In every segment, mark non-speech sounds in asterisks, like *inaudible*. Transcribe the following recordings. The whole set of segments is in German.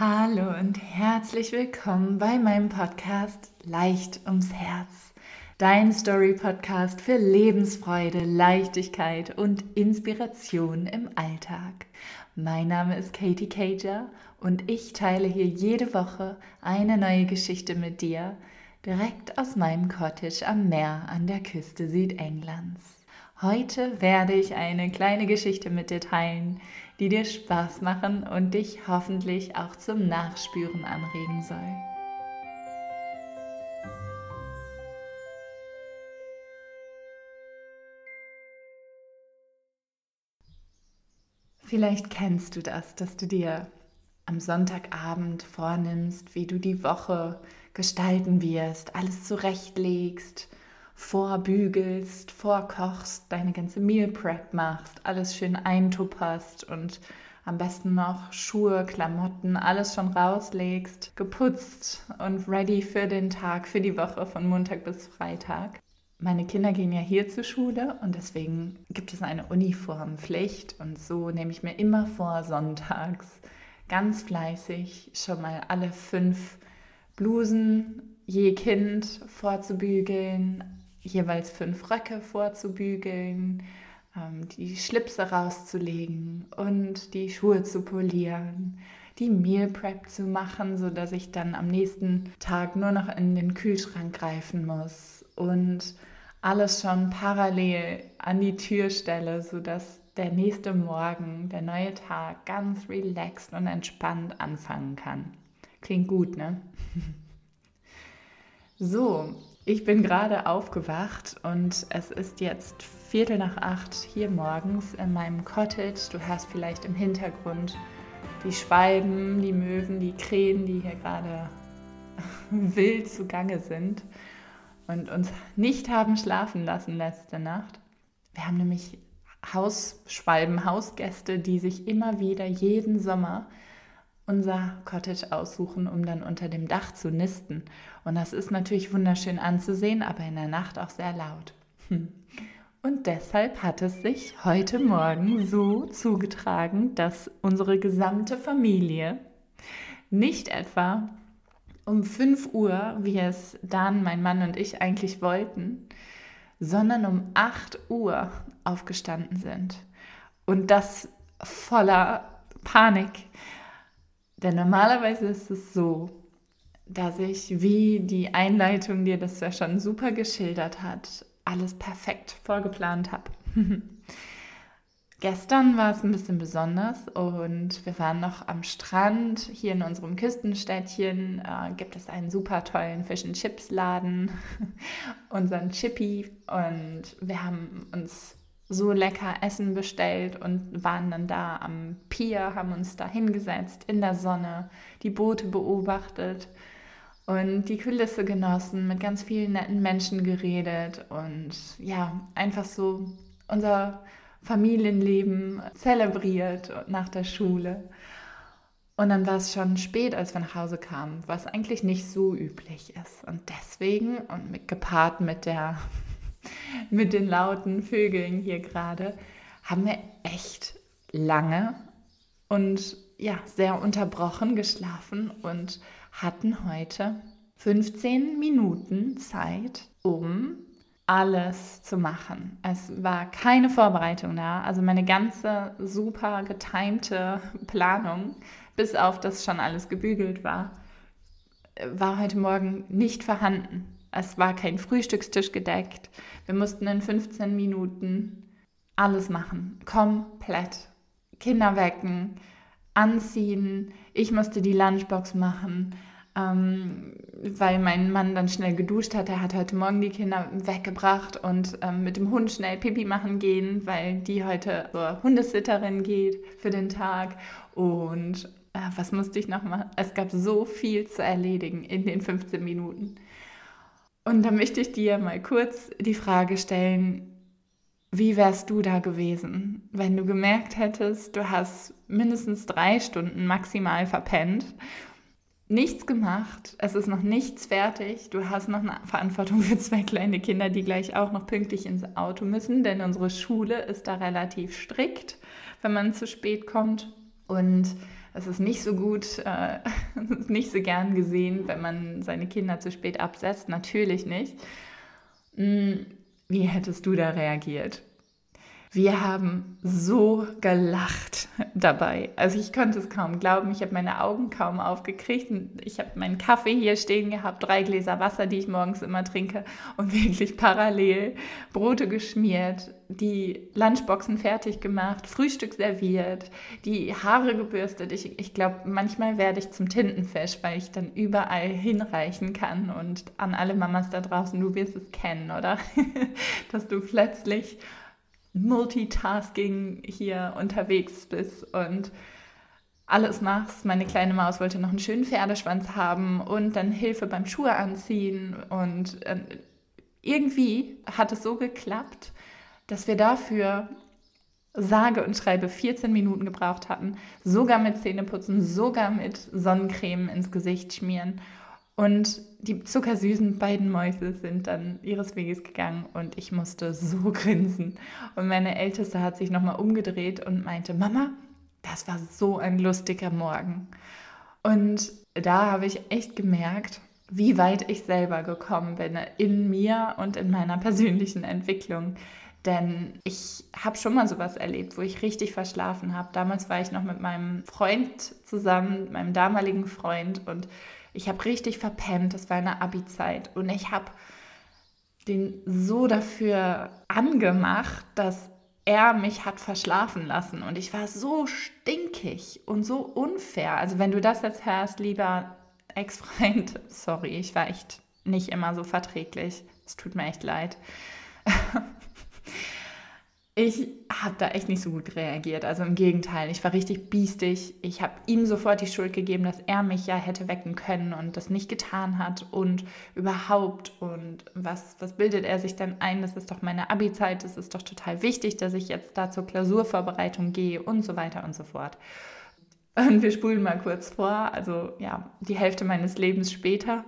Hallo und herzlich willkommen bei meinem Podcast Leicht ums Herz. Dein Story-Podcast für Lebensfreude, Leichtigkeit und Inspiration im Alltag. Mein Name ist Katie Cager und ich teile hier jede Woche eine neue Geschichte mit dir, direkt aus meinem Cottage am Meer an der Küste Südenglands. Heute werde ich eine kleine Geschichte mit dir teilen, die dir Spaß machen und dich hoffentlich auch zum Nachspüren anregen soll. Vielleicht kennst du das, dass du dir am Sonntagabend vornimmst, wie du die Woche gestalten wirst, alles zurechtlegst, vorbügelst, vorkochst, deine ganze Meal Prep machst, alles schön eintupperst und am besten noch Schuhe, Klamotten, alles schon rauslegst, geputzt und ready für den Tag, für die Woche von Montag bis Freitag. Meine Kinder gehen ja hier zur Schule und deswegen gibt es eine Uniformpflicht und so nehme ich mir immer vor, sonntags ganz fleißig schon mal alle fünf Blusen je Kind vorzubügeln, jeweils fünf Röcke vorzubügeln, ähm, die Schlipse rauszulegen und die Schuhe zu polieren, die Meal Prep zu machen, sodass ich dann am nächsten Tag nur noch in den Kühlschrank greifen muss und alles schon parallel an die Tür stelle, sodass der nächste Morgen, der neue Tag ganz relaxed und entspannt anfangen kann. Klingt gut, ne? *laughs* so, ich bin gerade aufgewacht und es ist jetzt Viertel nach acht hier morgens in meinem Cottage. Du hörst vielleicht im Hintergrund die Schwalben, die Möwen, die Krähen, die hier gerade *laughs* wild zugange sind und uns nicht haben schlafen lassen letzte Nacht. Wir haben nämlich Hausschwalben, Hausgäste, die sich immer wieder jeden Sommer unser Cottage aussuchen, um dann unter dem Dach zu nisten. Und das ist natürlich wunderschön anzusehen, aber in der Nacht auch sehr laut. Hm. Und deshalb hat es sich heute Morgen so zugetragen, dass unsere gesamte Familie nicht etwa um 5 Uhr, wie es Dan, mein Mann und ich eigentlich wollten, sondern um 8 Uhr aufgestanden sind. Und das voller Panik. Denn normalerweise ist es so, dass ich, wie die Einleitung dir das ja schon super geschildert hat, alles perfekt vorgeplant habe. *laughs* Gestern war es ein bisschen besonders und wir waren noch am Strand. Hier in unserem Küstenstädtchen äh, gibt es einen super tollen Fish and Chips Laden, *laughs* unseren Chippy. Und wir haben uns so lecker Essen bestellt und waren dann da am Pier, haben uns da hingesetzt in der Sonne, die Boote beobachtet und die Kulisse genossen, mit ganz vielen netten Menschen geredet und ja, einfach so unser Familienleben zelebriert nach der Schule. Und dann war es schon spät, als wir nach Hause kamen, was eigentlich nicht so üblich ist. Und deswegen, und mit, gepaart mit der mit den lauten Vögeln hier gerade, haben wir echt lange und ja, sehr unterbrochen geschlafen und hatten heute 15 Minuten Zeit, um alles zu machen. Es war keine Vorbereitung da, also meine ganze super getimte Planung, bis auf das schon alles gebügelt war, war heute Morgen nicht vorhanden. Es war kein Frühstückstisch gedeckt. Wir mussten in 15 Minuten alles machen. Komplett. Kinder wecken, anziehen. Ich musste die Lunchbox machen, ähm, weil mein Mann dann schnell geduscht hat. Er hat heute Morgen die Kinder weggebracht und ähm, mit dem Hund schnell Pipi machen gehen, weil die heute zur Hundesitterin geht für den Tag. Und äh, was musste ich noch machen? Es gab so viel zu erledigen in den 15 Minuten. Und da möchte ich dir mal kurz die Frage stellen, wie wärst du da gewesen, wenn du gemerkt hättest, du hast mindestens drei Stunden maximal verpennt, nichts gemacht, es ist noch nichts fertig, du hast noch eine Verantwortung für zwei kleine Kinder, die gleich auch noch pünktlich ins Auto müssen, denn unsere Schule ist da relativ strikt, wenn man zu spät kommt. Und es ist nicht so gut, äh, *laughs* nicht so gern gesehen, wenn man seine Kinder zu spät absetzt. Natürlich nicht. Hm, wie hättest du da reagiert? Wir haben so gelacht dabei. Also ich konnte es kaum glauben. Ich habe meine Augen kaum aufgekriegt. Ich habe meinen Kaffee hier stehen gehabt, drei Gläser Wasser, die ich morgens immer trinke und *laughs* wirklich parallel Brote geschmiert, die Lunchboxen fertig gemacht, Frühstück serviert, die Haare gebürstet. Ich, ich glaube, manchmal werde ich zum Tintenfisch, weil ich dann überall hinreichen kann und an alle Mamas da draußen, du wirst es kennen, oder? *laughs* Dass du plötzlich Multitasking hier unterwegs bist und alles machst. Meine kleine Maus wollte noch einen schönen Pferdeschwanz haben und dann Hilfe beim Schuhe anziehen. Und äh, irgendwie hat es so geklappt, dass wir dafür sage und schreibe 14 Minuten gebraucht hatten, sogar mit Zähneputzen, sogar mit Sonnencreme ins Gesicht schmieren. Und die zuckersüßen beiden Mäuse sind dann ihres Weges gegangen und ich musste so *laughs* grinsen. Und meine Älteste hat sich nochmal umgedreht und meinte, Mama, das war so ein lustiger Morgen. Und da habe ich echt gemerkt, wie weit ich selber gekommen bin in mir und in meiner persönlichen Entwicklung. Denn ich habe schon mal sowas erlebt, wo ich richtig verschlafen habe. Damals war ich noch mit meinem Freund zusammen, meinem damaligen Freund und ich habe richtig verpennt, das war eine Abi-Zeit und ich habe den so dafür angemacht, dass er mich hat verschlafen lassen und ich war so stinkig und so unfair. Also wenn du das jetzt hörst, lieber Ex-Freund, *laughs* sorry, ich war echt nicht immer so verträglich. Es tut mir echt leid. *laughs* Ich habe da echt nicht so gut reagiert. Also im Gegenteil, ich war richtig biestig. Ich habe ihm sofort die Schuld gegeben, dass er mich ja hätte wecken können und das nicht getan hat und überhaupt. Und was, was bildet er sich dann ein? Das ist doch meine Abi-Zeit, das ist doch total wichtig, dass ich jetzt da zur Klausurvorbereitung gehe und so weiter und so fort. Und wir spulen mal kurz vor, also ja, die Hälfte meines Lebens später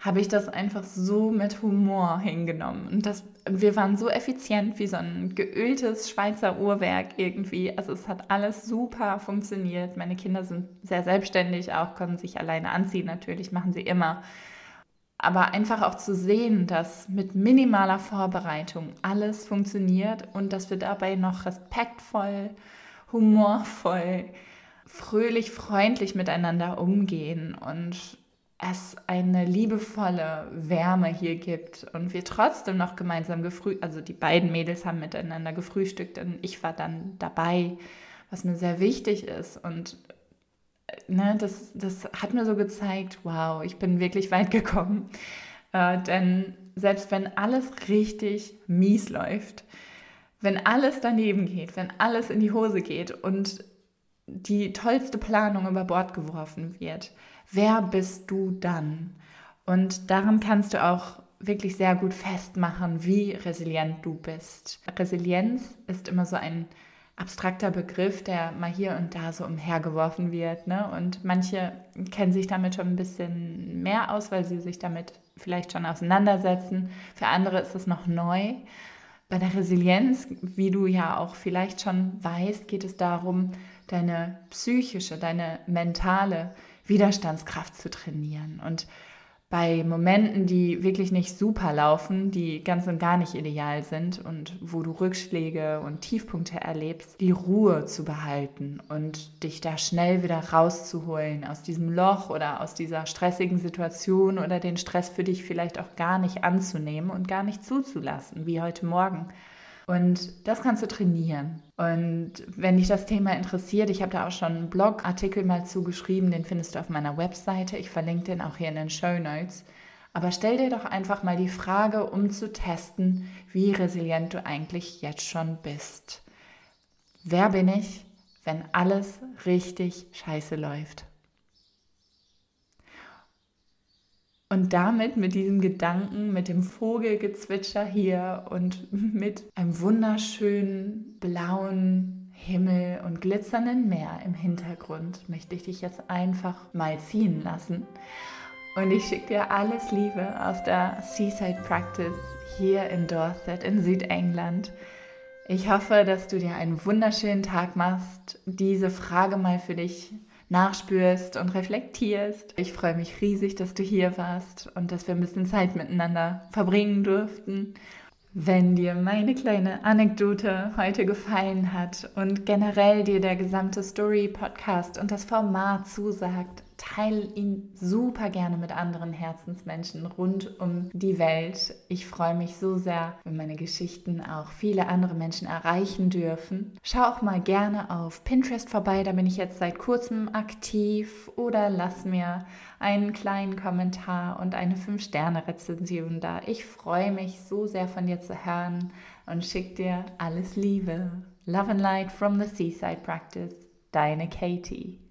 habe ich das einfach so mit Humor hingenommen. Und das, wir waren so effizient wie so ein geöltes Schweizer Uhrwerk irgendwie. Also es hat alles super funktioniert. Meine Kinder sind sehr selbstständig, auch können sich alleine anziehen, natürlich machen sie immer. Aber einfach auch zu sehen, dass mit minimaler Vorbereitung alles funktioniert und dass wir dabei noch respektvoll, humorvoll, fröhlich, freundlich miteinander umgehen und es eine liebevolle Wärme hier gibt und wir trotzdem noch gemeinsam gefrühstückt, also die beiden Mädels haben miteinander gefrühstückt und ich war dann dabei, was mir sehr wichtig ist und äh, ne, das, das hat mir so gezeigt, wow, ich bin wirklich weit gekommen, äh, denn selbst wenn alles richtig mies läuft, wenn alles daneben geht, wenn alles in die Hose geht und die tollste Planung über Bord geworfen wird, wer bist du dann? Und daran kannst du auch wirklich sehr gut festmachen, wie resilient du bist. Resilienz ist immer so ein abstrakter Begriff, der mal hier und da so umhergeworfen wird. Ne? Und manche kennen sich damit schon ein bisschen mehr aus, weil sie sich damit vielleicht schon auseinandersetzen. Für andere ist es noch neu. Bei der Resilienz, wie du ja auch vielleicht schon weißt, geht es darum, deine psychische, deine mentale Widerstandskraft zu trainieren. Und bei Momenten, die wirklich nicht super laufen, die ganz und gar nicht ideal sind und wo du Rückschläge und Tiefpunkte erlebst, die Ruhe zu behalten und dich da schnell wieder rauszuholen aus diesem Loch oder aus dieser stressigen Situation oder den Stress für dich vielleicht auch gar nicht anzunehmen und gar nicht zuzulassen, wie heute Morgen. Und das kannst du trainieren. Und wenn dich das Thema interessiert, ich habe da auch schon einen Blogartikel mal zugeschrieben, den findest du auf meiner Webseite. Ich verlinke den auch hier in den Show Notes. Aber stell dir doch einfach mal die Frage, um zu testen, wie resilient du eigentlich jetzt schon bist. Wer bin ich, wenn alles richtig scheiße läuft? Und damit, mit diesem Gedanken, mit dem Vogelgezwitscher hier und mit einem wunderschönen blauen Himmel und glitzernden Meer im Hintergrund, möchte ich dich jetzt einfach mal ziehen lassen. Und ich schicke dir alles Liebe aus der Seaside Practice hier in Dorset in Südengland. Ich hoffe, dass du dir einen wunderschönen Tag machst, diese Frage mal für dich nachspürst und reflektierst. Ich freue mich riesig, dass du hier warst und dass wir ein bisschen Zeit miteinander verbringen durften. Wenn dir meine kleine Anekdote heute gefallen hat und generell dir der gesamte Story-Podcast und das Format zusagt, teile ihn super gerne mit anderen Herzensmenschen rund um die Welt. Ich freue mich so sehr, wenn meine Geschichten auch viele andere Menschen erreichen dürfen. Schau auch mal gerne auf Pinterest vorbei, da bin ich jetzt seit kurzem aktiv oder lass mir einen kleinen Kommentar und eine 5-Sterne-Rezension da. Ich freue mich so sehr von dir zu hören und schicke dir alles Liebe. Love and Light from the Seaside Practice. Deine Katie.